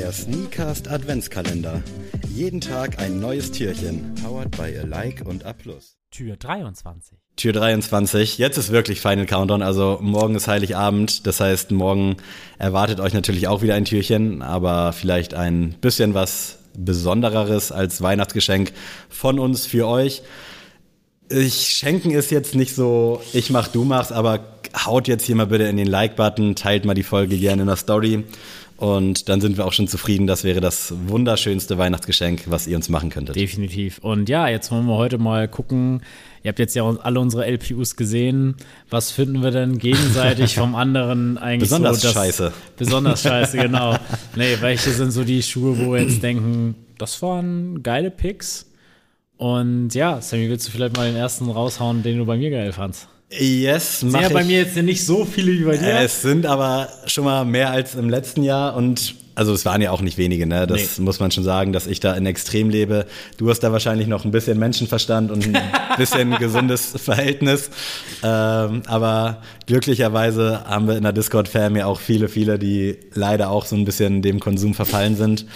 Der Sneakast Adventskalender. Jeden Tag ein neues Türchen. Powered by a Like und A+. Tür 23. Tür 23. Jetzt ist wirklich Final Countdown. Also morgen ist Heiligabend. Das heißt, morgen erwartet euch natürlich auch wieder ein Türchen, aber vielleicht ein bisschen was Besondereres als Weihnachtsgeschenk von uns für euch. Ich schenken ist jetzt nicht so, ich mach, du machst, aber haut jetzt hier mal bitte in den Like-Button, teilt mal die Folge gerne in der Story. Und dann sind wir auch schon zufrieden. Das wäre das wunderschönste Weihnachtsgeschenk, was ihr uns machen könntet. Definitiv. Und ja, jetzt wollen wir heute mal gucken. Ihr habt jetzt ja alle unsere LPUs gesehen. Was finden wir denn gegenseitig vom anderen eigentlich Besonders so? dass- scheiße. Besonders scheiße, genau. Nee, welche sind so die Schuhe, wo wir jetzt denken, das waren geile Picks? Und ja, Sammy, willst du vielleicht mal den ersten raushauen, den du bei mir geil fandst? Yes, Sind mach ja bei mir jetzt nicht so viele wie bei dir. Es sind aber schon mal mehr als im letzten Jahr und also es waren ja auch nicht wenige, ne? Das Nee. muss man schon sagen, dass ich da in Extrem lebe. Du hast da wahrscheinlich noch ein bisschen Menschenverstand und ein bisschen gesundes Verhältnis. Ähm, aber glücklicherweise haben wir in der Discord-Fam ja auch viele, viele, die leider auch so ein bisschen dem Konsum verfallen sind.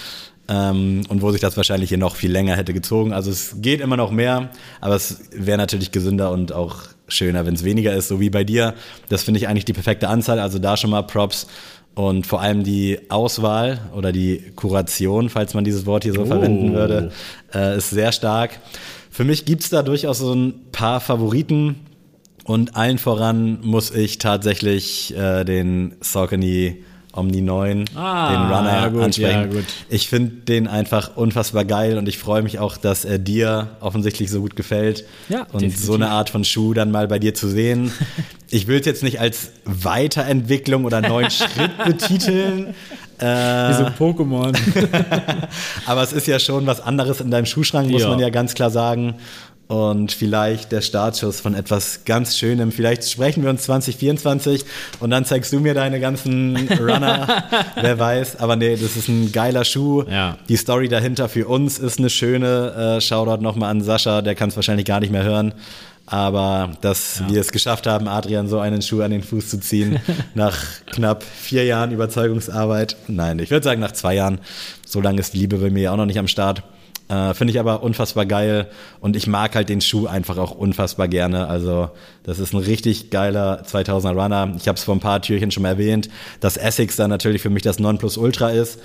Ähm, und wo sich das wahrscheinlich hier noch viel länger hätte gezogen. Also es geht immer noch mehr, aber es wäre natürlich gesünder und auch schöner, wenn es weniger ist, so wie bei dir. Das finde ich eigentlich die perfekte Anzahl. Also da schon mal Props. Und vor allem die Auswahl oder die Kuration, falls man dieses Wort hier so Oh. verwenden würde, äh, ist sehr stark. Für mich gibt's da durchaus so ein paar Favoriten. Und allen voran muss ich tatsächlich äh, den Saucony Omni 9, Ah, den Runner ja gut, ansprechen. ja gut. Ich finde den einfach unfassbar geil und ich freue mich auch, dass er dir offensichtlich so gut gefällt. Ja, und definitiv. so eine Art von Schuh dann mal bei dir zu sehen. Ich will es jetzt nicht als Weiterentwicklung oder neuen Schritt betiteln. Äh, Wie so Pokémon. aber es ist ja schon was anderes in deinem Schuhschrank, muss Ja. man ja ganz klar sagen. Und vielleicht der Startschuss von etwas ganz Schönem. Vielleicht sprechen wir uns 2024 und dann zeigst du mir deine ganzen Runner. Wer weiß. Aber nee, das ist ein geiler Schuh. Ja. Die Story dahinter für uns ist eine schöne. Äh, Shoutout nochmal an Sascha, der kann es wahrscheinlich gar nicht mehr hören. Aber dass wir es geschafft haben, Adrian so einen Schuh an den Fuß zu ziehen, nach knapp vier Jahren Überzeugungsarbeit. Nein, ich würde sagen nach zwei Jahren. So lange ist die Liebe bei mir ja auch noch nicht am Start. Äh, Finde ich aber unfassbar geil und ich mag halt den Schuh einfach auch unfassbar gerne. Also das ist ein richtig geiler 2000er Runner. Ich habe es vor ein paar Türchen schon mal erwähnt, dass Essex dann natürlich für mich das Nonplusultra ist.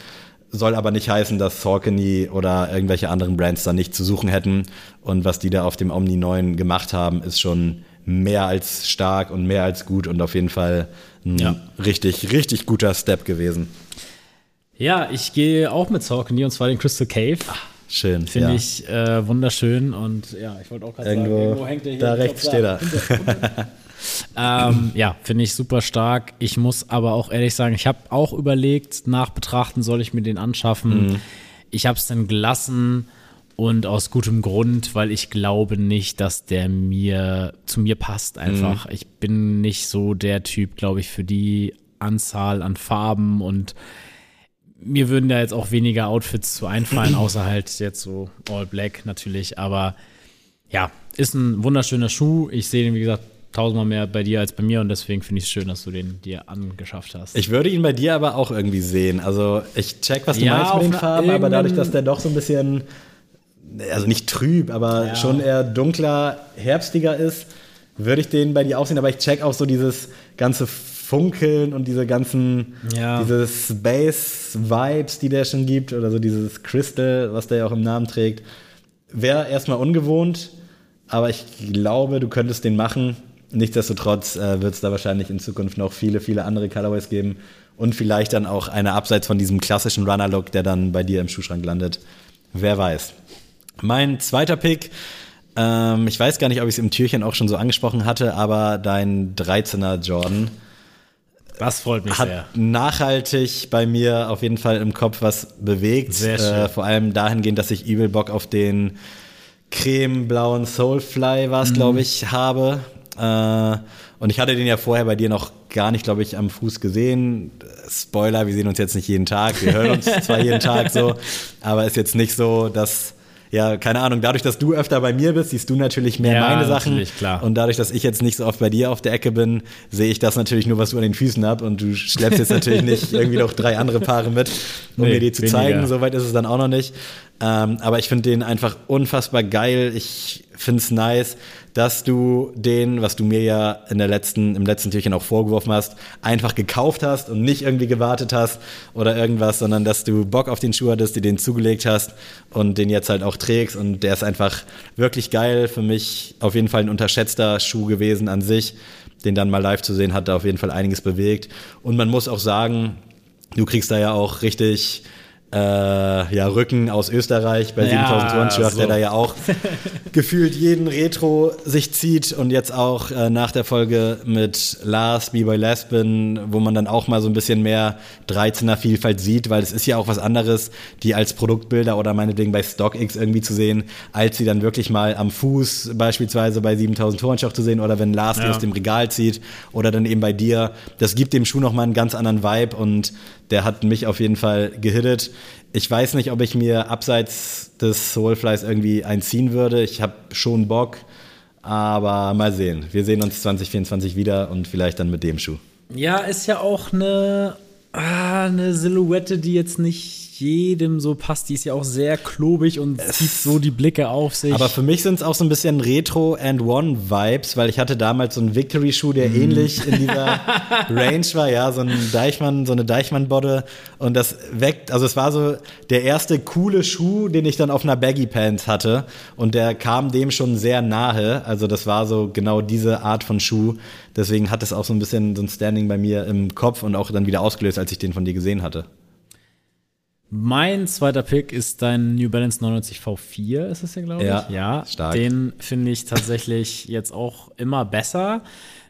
Soll aber nicht heißen, dass Saucony oder irgendwelche anderen Brands da nicht zu suchen hätten. Und was die da auf dem Omni 9 gemacht haben, ist schon mehr als stark und mehr als gut und auf jeden Fall ein Ja. richtig, richtig guter Step gewesen. ja, ich gehe auch mit Saucony und zwar den Crystal Cave. Schön. Finde ja. ich äh, wunderschön und ja, ich wollte auch gerade sagen, Irgendwo, hängt der hier. da rechts steht er. Ähm, ja, finde ich super stark. Ich muss aber auch ehrlich sagen, ich habe auch überlegt, nach Betrachten soll ich mir den anschaffen. Mhm. Ich habe es dann gelassen und aus gutem Grund, weil ich glaube nicht, dass der mir zu mir passt einfach. Mhm. Ich bin nicht so der Typ, glaube ich, für die Anzahl an Farben und mir würden da jetzt auch weniger Outfits zu einfallen, außer halt jetzt so All Black natürlich. Aber ja, ist ein wunderschöner Schuh. Ich sehe den, wie gesagt, tausendmal mehr bei dir als bei mir und deswegen finde ich es schön, dass du den dir angeschafft hast. Ich würde ihn bei dir aber auch irgendwie sehen. Also ich check, was du Ja, meinst mit den Farben, aber dadurch, dass der doch so ein bisschen, also nicht trüb, aber Ja. schon eher dunkler, herbstiger ist, würde ich den bei dir auch sehen. Aber ich check auch so dieses ganze Funkeln und diese ganzen, Ja. diese Space-Vibes, die der schon gibt, oder so dieses Crystal, was der ja auch im Namen trägt. Wäre erstmal ungewohnt, aber ich glaube, du könntest den machen. Nichtsdestotrotz äh, wird es da wahrscheinlich in Zukunft noch viele, viele andere Colorways geben und vielleicht dann auch eine abseits von diesem klassischen Runner-Look, der dann bei dir im Schuhschrank landet. Wer weiß. Mein zweiter Pick, ähm, ich weiß gar nicht, ob ich es im Türchen auch schon so angesprochen hatte, aber dein 13er Jordan das freut mich hat sehr. nachhaltig bei mir auf jeden Fall im Kopf was bewegt. Sehr schön. Äh, vor allem dahingehend, dass ich übel Bock auf den cremeblauen Soulfly war es, glaube ich, habe. Äh, und ich hatte den ja vorher bei dir noch gar nicht, glaube ich, am Fuß gesehen. Spoiler, wir sehen uns jetzt nicht jeden Tag. Wir hören uns zwar jeden Tag so, aber ist jetzt nicht so, dass ja, keine Ahnung, dadurch, dass du öfter bei mir bist, siehst du natürlich mehr Ja, meine Sachen. natürlich, klar. Und dadurch, dass ich jetzt nicht so oft bei dir auf der Ecke bin, sehe ich das natürlich nur, was du an den Füßen hast. Und du schleppst jetzt natürlich nicht irgendwie noch drei andere Paare mit, um Nee, mir die zu weniger. zeigen. Soweit ist es dann auch noch nicht. Ähm, aber ich finde den einfach unfassbar geil. Ich finde es nice, dass du den, was du mir ja in der letzten, im letzten Türchen auch vorgeworfen hast, einfach gekauft hast und nicht irgendwie gewartet hast oder irgendwas, sondern dass du Bock auf den Schuh hattest, dir den zugelegt hast und den jetzt halt auch trägst. Und der ist einfach wirklich geil. Für mich auf jeden Fall ein unterschätzter Schuh gewesen an sich. Den dann mal live zu sehen, hat da auf jeden Fall einiges bewegt. Und man muss auch sagen, du kriegst da ja auch richtig äh, ja, Rücken aus Österreich bei Ja, 7000 Turnschuhe, so. der da ja auch gefühlt jeden Retro sich zieht und jetzt auch äh, nach der Folge mit Lars, B-Boy Lesbin, wo man dann auch mal so ein bisschen mehr 13er Vielfalt sieht, weil es ist ja auch was anderes, die als Produktbilder oder meinetwegen bei StockX irgendwie zu sehen, als sie dann wirklich mal am Fuß beispielsweise bei 7000 Turnschuhe zu sehen oder wenn Lars die Ja. aus dem Regal zieht oder dann eben bei dir. Das gibt dem Schuh nochmal einen ganz anderen Vibe und der hat mich auf jeden Fall gehittet. Ich weiß nicht, ob ich mir abseits des Soulflies irgendwie einziehen würde. Ich habe schon Bock, aber mal sehen. Wir sehen uns 2024 wieder und vielleicht dann mit dem Schuh. Ja, ist ja auch eine, ah, eine Silhouette, die jetzt nicht jedem so passt. Die ist ja auch sehr klobig und zieht so die Blicke auf sich. Aber für mich sind es auch so ein bisschen Retro and One Vibes, weil ich hatte damals so einen Victory Schuh, der ähnlich in dieser Range war, ja, so ein Deichmann, so eine Deichmann Bodde und das weckt, also es war so der erste coole Schuh, den ich dann auf einer Baggy Pants hatte und der kam dem schon sehr nahe, also das war so genau diese Art von Schuh, deswegen hat es auch so ein bisschen so ein Standing bei mir im Kopf und auch dann wieder ausgelöst, als ich den von dir gesehen hatte. Mein zweiter Pick ist dein New Balance 99 V4, ist es ja, glaube ich. Ja, ja stark. Den finde ich tatsächlich jetzt auch immer besser.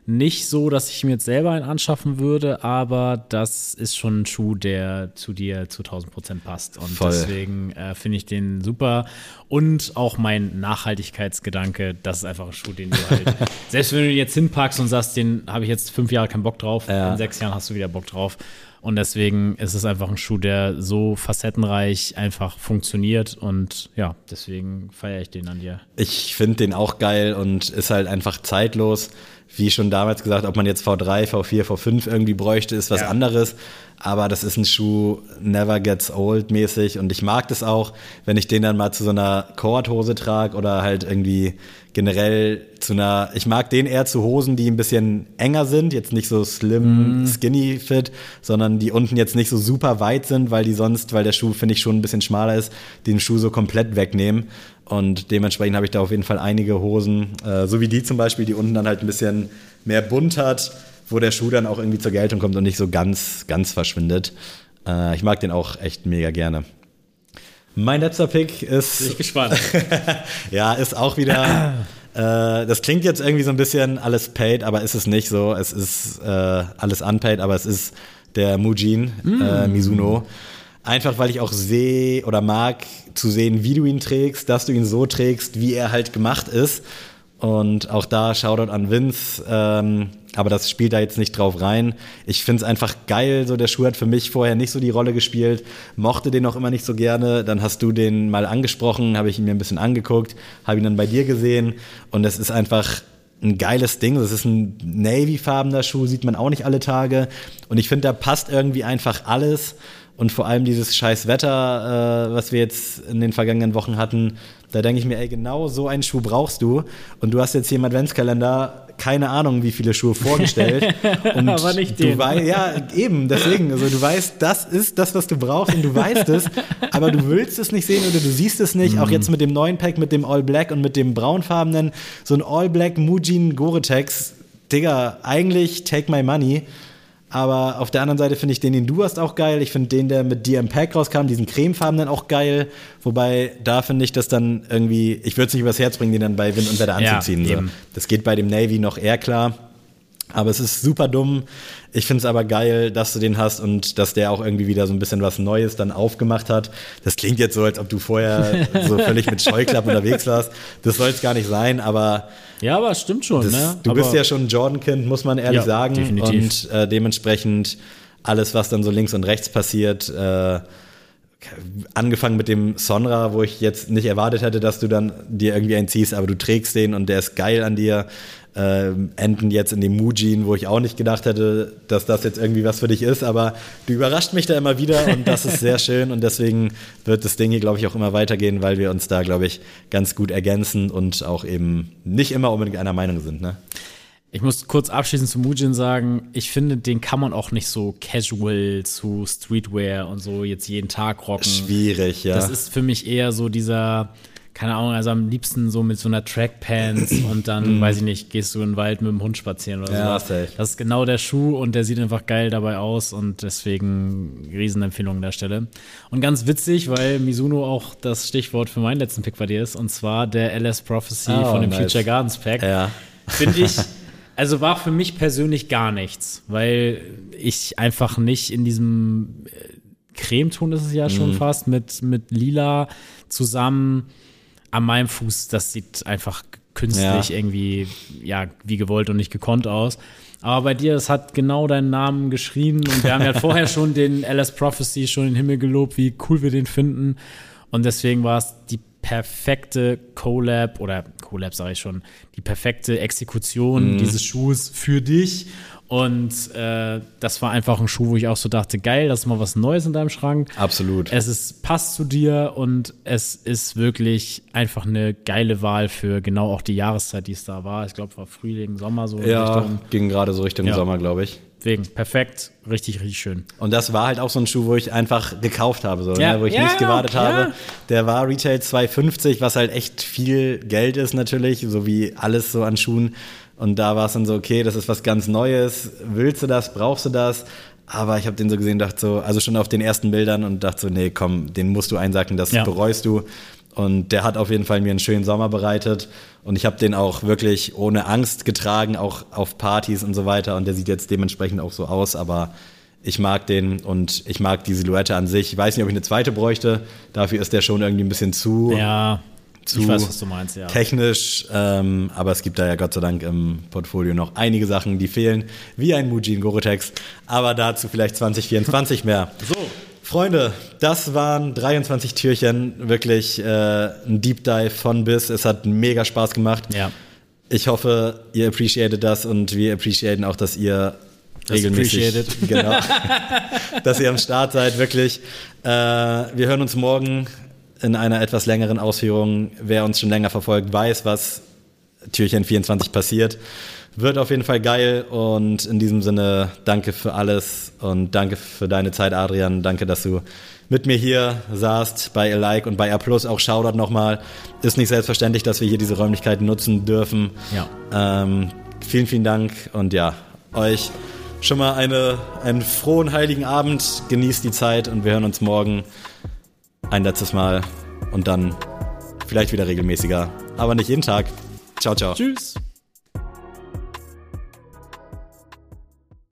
Nicht so, dass ich mir jetzt selber einen anschaffen würde, aber das ist schon ein Schuh, der zu dir zu 1000 Prozent passt. Und Voll. deswegen äh, finde ich den super. Und auch mein Nachhaltigkeitsgedanke, das ist einfach ein Schuh, den du halt, selbst wenn du den jetzt hinpackst und sagst, den habe ich jetzt fünf Jahre keinen Bock drauf, Ja. in sechs Jahren hast du wieder Bock drauf. Und deswegen ist es einfach ein Schuh, der so facettenreich einfach funktioniert. Und ja, deswegen feiere ich den an dir. Ich finde den auch geil und ist halt einfach zeitlos. Wie schon damals gesagt, ob man jetzt V3, V4, V5 irgendwie bräuchte, ist was Ja. anderes. Aber das ist ein Schuh, never gets old mäßig. Und ich mag das auch, wenn ich den dann mal zu so einer Korthose trage oder halt irgendwie generell zu einer, ich mag den eher zu Hosen, die ein bisschen enger sind, jetzt nicht so slim, skinny fit, sondern die unten jetzt nicht so super weit sind, weil die sonst, weil der Schuh, finde ich, schon ein bisschen schmaler ist, den Schuh so komplett wegnehmen. Und dementsprechend habe ich da auf jeden Fall einige Hosen, äh, so wie die zum Beispiel, die unten dann halt ein bisschen mehr bunt hat, wo der Schuh dann auch irgendwie zur Geltung kommt und nicht so ganz, ganz verschwindet. Äh, ich mag den auch echt mega gerne. Mein letzter Pick ist gespannt. ja, ist auch wieder. äh, das klingt jetzt irgendwie so ein bisschen alles paid, aber ist es nicht so. Es ist äh, alles unpaid, aber es ist der Mujin äh, Mizuno. Einfach weil ich auch sehe oder mag zu sehen, wie du ihn trägst, dass du ihn so trägst, wie er halt gemacht ist. Und auch da Shoutout an Vince, ähm, aber das spielt da jetzt nicht drauf rein. Ich finde es einfach geil, so der Schuh hat für mich vorher nicht so die Rolle gespielt, mochte den auch immer nicht so gerne. Dann hast du den mal angesprochen, habe ich ihn mir ein bisschen angeguckt, habe ihn dann bei dir gesehen und es ist einfach ein geiles Ding. Das ist ein Navy-farbener Schuh, sieht man auch nicht alle Tage. Und ich finde, da passt irgendwie einfach alles. Und vor allem dieses scheiß Wetter, äh, was wir jetzt in den vergangenen Wochen hatten, da denke ich mir, ey, genau so einen Schuh brauchst du. Und du hast jetzt hier im Adventskalender keine Ahnung, wie viele Schuhe vorgestellt. Und Aber nicht du den. wei- Ja, eben, deswegen. Also du weißt, das ist das, was du brauchst und du weißt es, aber du willst es nicht sehen oder du siehst es nicht. Mhm. Auch jetzt mit dem neuen Pack, mit dem All Black und mit dem braunfarbenen, so ein All Black Mujin Gore-Tex. Digga, eigentlich take my money. Aber auf der anderen Seite finde ich den, den du hast, auch geil. Ich finde den, der mit dir im Pack rauskam, diesen cremefarbenen auch geil. Wobei, da finde ich das dann irgendwie, ich würde es nicht übers Herz bringen, den dann bei Wind und Wetter Ja, anzuziehen. so. eben. Das geht bei dem Navy noch eher klar. Aber es ist super dumm. Ich finde es aber geil, dass du den hast und dass der auch irgendwie wieder so ein bisschen was Neues dann aufgemacht hat. Das klingt jetzt so, als ob du vorher so völlig mit Scheuklappen unterwegs warst. Das soll es gar nicht sein, aber Ja, aber es stimmt schon, das, ne? du aber bist ja schon ein Jordan-Kind, muss man ehrlich Ja, sagen. definitiv. Und äh, dementsprechend alles, was dann so links und rechts passiert, äh, angefangen mit dem Sonra, wo ich jetzt nicht erwartet hätte, dass du dann dir irgendwie einen ziehst, aber du trägst den und der ist geil an dir. Ähm, enden jetzt in dem Mujin, wo ich auch nicht gedacht hätte, dass das jetzt irgendwie was für dich ist, aber du überrascht mich da immer wieder und das ist sehr schön und deswegen wird das Ding hier, glaube ich, auch immer weitergehen, weil wir uns da, glaube ich, ganz gut ergänzen und auch eben nicht immer unbedingt einer Meinung sind. Ne? Ich muss kurz abschließend zu Mujin sagen, ich finde, den kann man auch nicht so casual zu Streetwear und so jetzt jeden Tag rocken. Schwierig, ja. Das ist für mich eher so dieser, keine Ahnung, also am liebsten so mit so einer Trackpants und dann, weiß ich nicht, gehst du in den Wald mit dem Hund spazieren oder Ja, so. Das ist genau der Schuh und der sieht einfach geil dabei aus und deswegen Riesenempfehlung an der Stelle. Und ganz witzig, weil Mizuno auch das Stichwort für meinen letzten Pick bei dir ist und zwar der LS Prophecy Oh, von dem nice. Future Gardens Pack Ja. finde ich, also war für mich persönlich gar nichts, weil ich einfach nicht in diesem äh, Cremeton ist es ja Mhm. schon fast mit, mit Lila zusammen an meinem Fuß. Das sieht einfach künstlich Ja. irgendwie, ja, wie gewollt und nicht gekonnt aus. Aber bei dir, es hat genau deinen Namen geschrien und wir haben ja vorher schon den LS Prophecy schon in den Himmel gelobt, wie cool wir den finden. Und deswegen war es die perfekte Collab oder Collab sage ich schon, die perfekte Mhm. Exekution dieses Schuhs für dich. Und äh, das war einfach ein Schuh, wo ich auch so dachte, geil, das ist mal was Neues in deinem Schrank. Absolut. Es ist, passt zu dir und es ist wirklich einfach eine geile Wahl für genau auch die Jahreszeit, die es da war. Ich glaube, war Frühling, Sommer so Ja, ging gerade so Richtung Ja. Sommer, glaube ich. Deswegen, perfekt, richtig, richtig schön. Und das war halt auch so ein Schuh, wo ich einfach gekauft habe, so, Ja, ne? wo ich ja, nicht gewartet ja. habe. Der war Retail 2,50, was halt echt viel Geld ist natürlich, so wie alles so an Schuhen. Und da war es dann so, okay, das ist was ganz Neues. Willst du das? Brauchst du das? Aber ich habe den so gesehen, dachte so, also schon auf den ersten Bildern und dachte so, nee, komm, den musst du einsacken, das bereust du. Und der hat auf jeden Fall mir einen schönen Sommer bereitet. Und ich habe den auch wirklich ohne Angst getragen, auch auf Partys und so weiter. Und der sieht jetzt dementsprechend auch so aus. Aber ich mag den und ich mag die Silhouette an sich. Ich weiß nicht, ob ich eine zweite bräuchte. Dafür ist der schon irgendwie ein bisschen zu Ja, Zu weiß, was du meinst, ja. technisch. Ähm, aber es gibt da ja Gott sei Dank im Portfolio noch einige Sachen, die fehlen. Wie ein Mujin Gore-Tex. Aber dazu vielleicht 2024 mehr. So. Freunde, das waren 23 Türchen. Wirklich äh, ein Deep Dive von bis. Es hat mega Spaß gemacht. Ja. Ich hoffe, ihr appreciated das und wir appreciaten auch, dass ihr Das regelmäßig, genau, dass ihr am Start seid, wirklich. Äh, wir hören uns morgen in einer etwas längeren Ausführung. Wer uns schon länger verfolgt, weiß, was Türchen 24 passiert. Wird auf jeden Fall geil und in diesem Sinne danke für alles und danke für deine Zeit, Adrian. Danke, dass du mit mir hier saßt bei Alike und bei A Plus. Auch Shoutout nochmal. Ist nicht selbstverständlich, dass wir hier diese Räumlichkeiten nutzen dürfen. Ja. Ähm, vielen, vielen Dank und ja, euch schon mal eine, einen frohen heiligen Abend. Genießt die Zeit und wir hören uns morgen ein letztes Mal und dann vielleicht wieder regelmäßiger, aber nicht jeden Tag. Ciao, ciao. Tschüss.